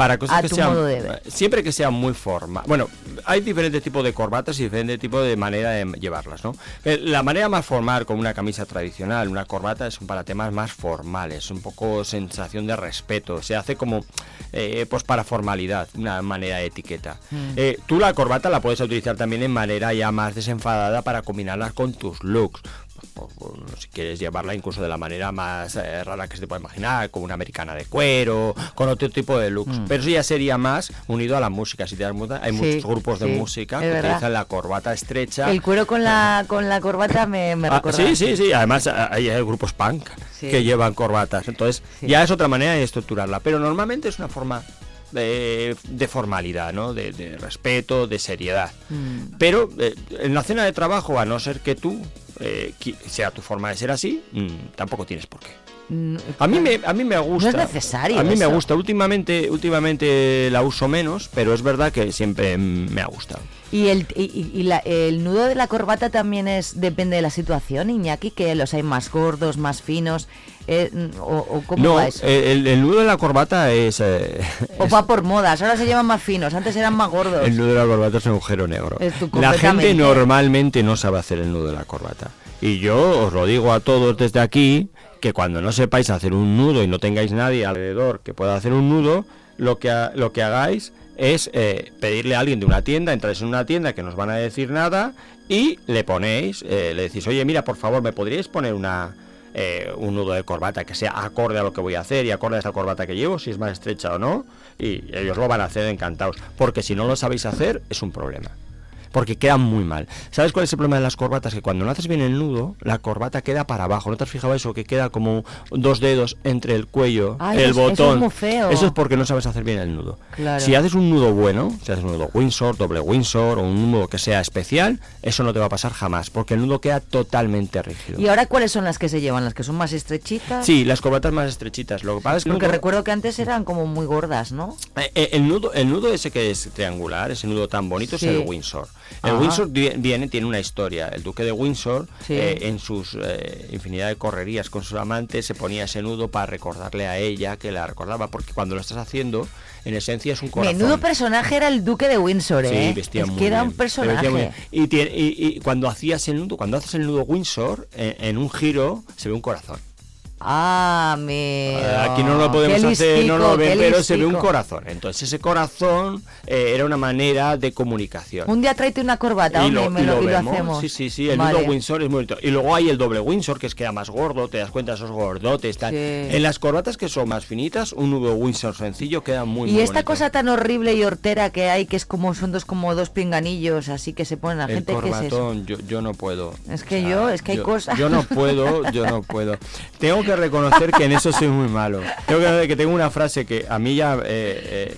Para cosas a que tu sean. modo de ver. Siempre que sean muy forma. Bueno, hay diferentes tipos de corbatas y diferentes tipos de manera de llevarlas, ¿no? Eh, La manera más formal, con una camisa tradicional, una corbata, es para temas más formales, un poco sensación de respeto. Se hace como, eh, pues para formalidad, una manera de etiqueta. Mm. Eh, tú la corbata la puedes utilizar también en manera ya más desenfadada para combinarla con tus looks. O- o si quieres llevarla incluso de la manera más eh, rara que se te pueda imaginar, como una americana de cuero, con otro tipo de looks. Mm. Pero eso ya sería más unido a la música. Si te das cuenta, hay Sí, muchos grupos de música que verdad. utilizan la corbata estrecha. El cuero con la con la corbata me, me Ah, recuerda. sí, sí, sí. Además ah, hay, hay grupos punk Sí. que llevan corbatas. Entonces ya es otra manera de estructurarla. Pero normalmente es una forma de, de formalidad, ¿no? De, de respeto, de seriedad. Mm. Pero eh, en la cena de trabajo, a no ser que tú eh, sea tu forma de ser así, mm, tampoco tienes por qué. Mm, A mí me, a mí me gusta. No es necesario A mí me gusta. Últimamente, últimamente la uso menos, pero es verdad que siempre me ha gustado. Y el y, y- la- el nudo de la corbata también es depende de la situación, Iñaki, que los hay más gordos, más finos, eh, o, o cómo no, va eso. el, el nudo de la corbata es. eh, o va por modas, ahora se llevan más finos, antes eran más gordos. El nudo de la corbata es un agujero negro. La gente normalmente no sabe hacer el nudo de la corbata. Y yo os lo digo a todos desde aquí, que cuando no sepáis hacer un nudo y no tengáis nadie alrededor que pueda hacer un nudo, lo que, lo que hagáis es eh, pedirle a alguien de una tienda, entráis en una tienda que no os van a decir nada y le ponéis, eh, le decís, oye, mira, por favor, ¿me podríais poner una, eh, un nudo de corbata que sea acorde a lo que voy a hacer y acorde a esta corbata que llevo, si es más estrecha o no? Y ellos lo van a hacer encantados, porque si no lo sabéis hacer es un problema. Porque queda muy mal. ¿Sabes cuál es el problema de las corbatas? Que cuando no haces bien el nudo, la corbata queda para abajo. ¿No te has fijado eso? Que queda como dos dedos entre el cuello, Ay, el eso botón. es muy feo. Eso es porque no sabes hacer bien el nudo. Claro. Si haces un nudo bueno, si haces un nudo Windsor, doble Windsor o un nudo que sea especial, eso no te va a pasar jamás, porque el nudo queda totalmente rígido. ¿Y ahora cuáles son las que se llevan? ¿Las que son más estrechitas? Sí, las corbatas más estrechitas. Lo que pasa es que el Porque nudo- recuerdo que antes eran como muy gordas, ¿no? Eh, eh, el nudo, el nudo ese que es triangular, ese nudo tan bonito Sí. es el Windsor. El. Windsor vi- viene, tiene una historia. El duque de Windsor, Sí. eh, en sus eh, infinidad de correrías con sus amantes, se ponía ese nudo para recordarle a ella que la recordaba, porque cuando lo estás haciendo, en esencia es un corazón. Menudo personaje era el duque de Windsor, ¿eh? Sí, vestía es muy que era un personaje. muy bien. Y, tiene- y- y cuando hacías el nudo, cuando haces el nudo Windsor, en, en un giro se ve un corazón. Ah, mi. Aquí no lo podemos hacer, no lo listico, ven, pero se ve un listico. corazón. Entonces ese corazón eh, era una manera de comunicación. Un día tráete una corbata, y lo, me y lo, lo y lo hacemos. Sí, sí, sí, el Vale. nudo Windsor es muy bonito. Y luego hay el doble Windsor, que es queda más gordo, te das cuenta esos gordotes. Tal. Sí. En las corbatas que son más finitas, un nudo Windsor sencillo queda muy, y muy esta bonito. cosa tan horrible y hortera que hay, que es como son dos como dos pinganillos, así que se ponen la el gente, ¿qué es eso? corbatón, yo, yo no puedo. Es que yo, es que hay yo, cosas. Yo no puedo, *laughs* yo no puedo. Tengo que reconocer que en eso soy muy malo. Tengo que que tengo una frase que a mí ya eh, eh,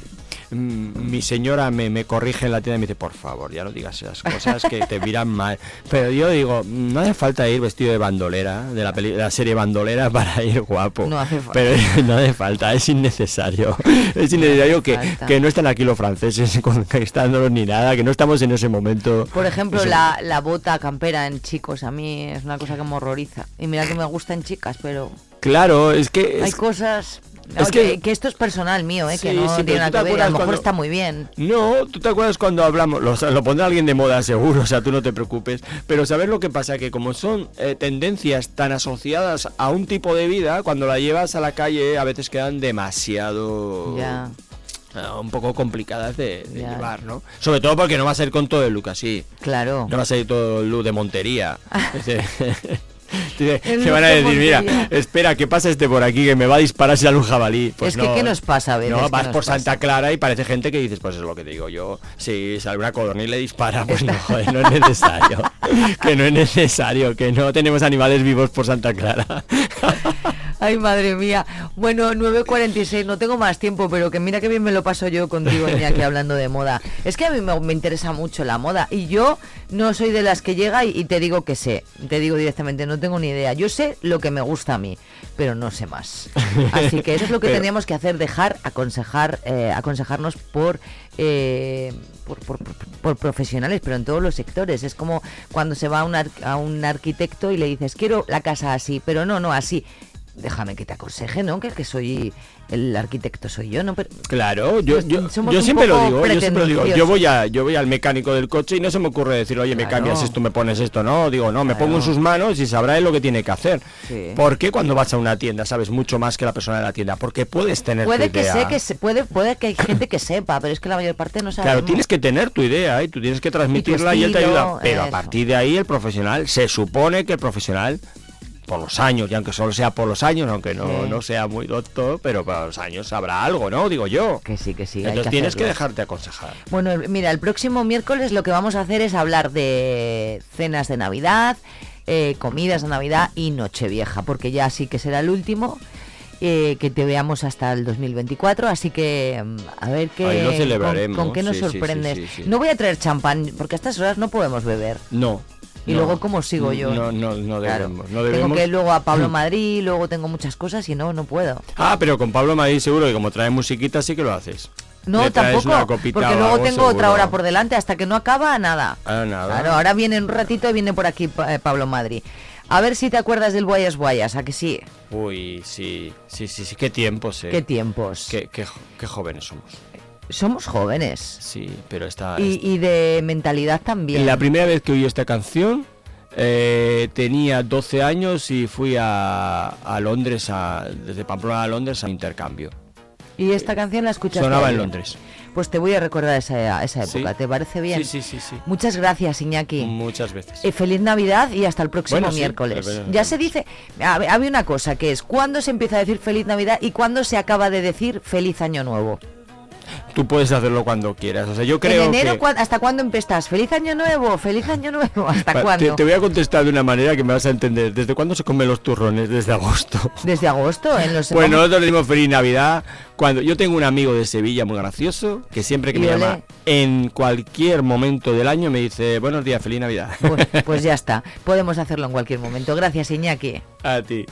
mi señora me, me corrige en la tienda y me dice, por favor, ya no digas esas cosas que te miran *laughs* mal. Pero yo digo, no hace falta ir vestido de bandolera, de la, peli- de la serie bandolera *laughs* para ir guapo. No hace falta. Pero *laughs* no hace falta, es innecesario. Es innecesario que, que no están aquí los franceses conquistándolos ni nada, que no estamos en ese momento. Por ejemplo, la, la bota campera en chicos, a mí es una cosa que me horroriza. Y mira que me gusta en chicas, pero Claro, es que... hay es- cosas... No, Es que, esto es personal mío, ¿eh? que no sí, tiene nada que ver. A lo mejor cuando- está muy bien. No, tú te acuerdas cuando hablamos, lo, lo pondrá alguien de moda seguro, o sea, tú no te preocupes, pero ¿sabes lo que pasa? Que como son eh, tendencias tan asociadas a un tipo de vida, cuando la llevas a la calle a veces quedan demasiado... Ya. eh, un poco complicadas de, llevar, ¿no? Sobre todo porque no va a ser con todo el look así. Claro. No va a ser todo el look de Montería. *laughs* *laughs* *laughs* Se van a decir, mira, espera, que pasa este por aquí que me va a disparar si sale un jabalí. Pues Es que, ¿qué nos pasa a veces? no, ¿Qué vas por pasa? Santa Clara y parece gente que dices, pues es lo que te digo yo. Si sale una codorniz y le dispara, pues no, joder, no es necesario. *laughs* que no es necesario, que no tenemos animales vivos por Santa Clara. *laughs* Ay, madre mía. Bueno, 9.46, no tengo más tiempo, pero que mira que bien me lo paso yo contigo, aquí hablando de moda. Es que a mí me, me interesa mucho la moda y yo no soy de las que llega y, y te digo que sé. Te digo directamente, no tengo ni idea. Yo sé lo que me gusta a mí, pero no sé más. Así que eso es lo que *laughs* Pero- tendríamos que hacer, dejar aconsejar, eh, aconsejarnos por, eh, por, por- por- por profesionales, pero en todos los sectores. Es como cuando se va a un, ar- a un arquitecto y le dices, quiero la casa así, pero no, no, así. Déjame que te aconseje, ¿no? Que el que soy el arquitecto soy yo, ¿no? Pero Claro, yo, yo, somos yo siempre lo digo, yo siempre lo digo. Yo pretenciosos. voy a yo voy al mecánico del coche y no se me ocurre decir, oye, me cambias esto, me pones esto, no, digo, no, me pongo en sus manos y sabrá él lo que tiene que hacer. Sí. Porque cuando vas a una tienda sabes mucho más que la persona de la tienda, porque puedes tener puede tu que idea. sé que se, puede puede que hay gente que sepa, pero es que la mayor parte no sabe. Claro, tienes que tener tu idea y tú tienes que transmitirla y, él te estilo, ayuda. Pero a partir de ahí el profesional, se supone que el profesional, por los años, y aunque solo sea por los años, aunque no, Sí. no sea muy doctor, pero para los años sabrá algo, ¿no? Digo yo. Que sí, que sí. Entonces que tienes que dejarte aconsejar. Bueno, mira, el próximo miércoles lo que vamos a hacer es hablar de cenas de Navidad, eh, comidas de Navidad y Nochevieja, porque ya sí que será el último. eh, que te veamos hasta el 2024, así que mm, a ver qué Ahí lo con- celebraremos, con, qué nos sí, sorprendes. sí. No voy a traer champán porque a estas horas no podemos beber. No. Y no. luego cómo sigo yo. No, no, no Claro. debemos. No Tengo debemos. que ir luego a Pablo Madrid, luego tengo muchas cosas y no, no puedo. Ah, pero con Pablo Madrid seguro que como trae musiquita sí que lo haces. No, tampoco, porque luego tengo otra hora por delante, hasta que no acaba, nada. Ah, nada. Claro, ahora viene en un ratito y viene por aquí eh, Pablo Madrid. A ver si te acuerdas del Guayas Guayas, ¿a que sí? Uy, sí, sí, sí, sí, qué tiempos, eh. ¿Qué tiempos? Qué, qué qué jóvenes somos. Somos jóvenes. Sí, pero está... Y, y de mentalidad también. La primera vez que oí esta canción eh, tenía 12 años y fui a, a Londres, a, desde Pamplona a Londres a intercambio. Y esta canción la escuchaste Sonaba en Londres. Pues te voy a recordar esa, esa época, Sí. ¿te parece bien? Sí, sí, sí, sí. Muchas gracias, Iñaki. Muchas veces. Eh, feliz Navidad y hasta el próximo Bueno, miércoles. ya se dice, había una cosa que es cuándo se empieza a decir feliz Navidad y cuándo se acaba de decir feliz año nuevo. Tú puedes hacerlo cuando quieras. O sea, yo creo en enero, que... ¿cuá- ¿hasta cuándo empiezas? ¿Feliz año nuevo? ¿Feliz año nuevo? ¿Hasta Va, cuándo? Te, te voy a contestar de una manera que me vas a entender. ¿Desde cuándo se comen los turrones? Desde agosto. Desde agosto, en los Pues nosotros le dimos feliz Navidad. Cuando yo tengo un amigo de Sevilla muy gracioso que siempre que me llama en cualquier momento del año me dice buenos días, feliz Navidad. Pues, pues ya *laughs* está, podemos hacerlo en cualquier momento. Gracias, Iñaki. A ti.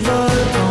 survival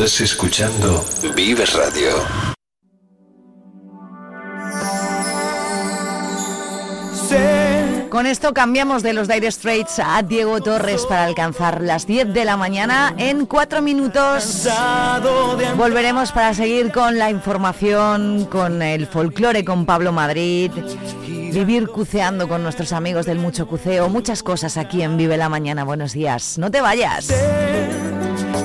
Estás escuchando Vives Radio. Con esto cambiamos de los Dire Straits a Diego Torres para alcanzar las 10 de la mañana. En 4 minutos volveremos para seguir con la información, con el folclore, con Pablo Madrid, vivir cuceando con nuestros amigos del Mucho Cuceo, muchas cosas aquí en Vive la Mañana. Buenos días, no te vayas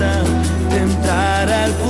esperanza, tentar al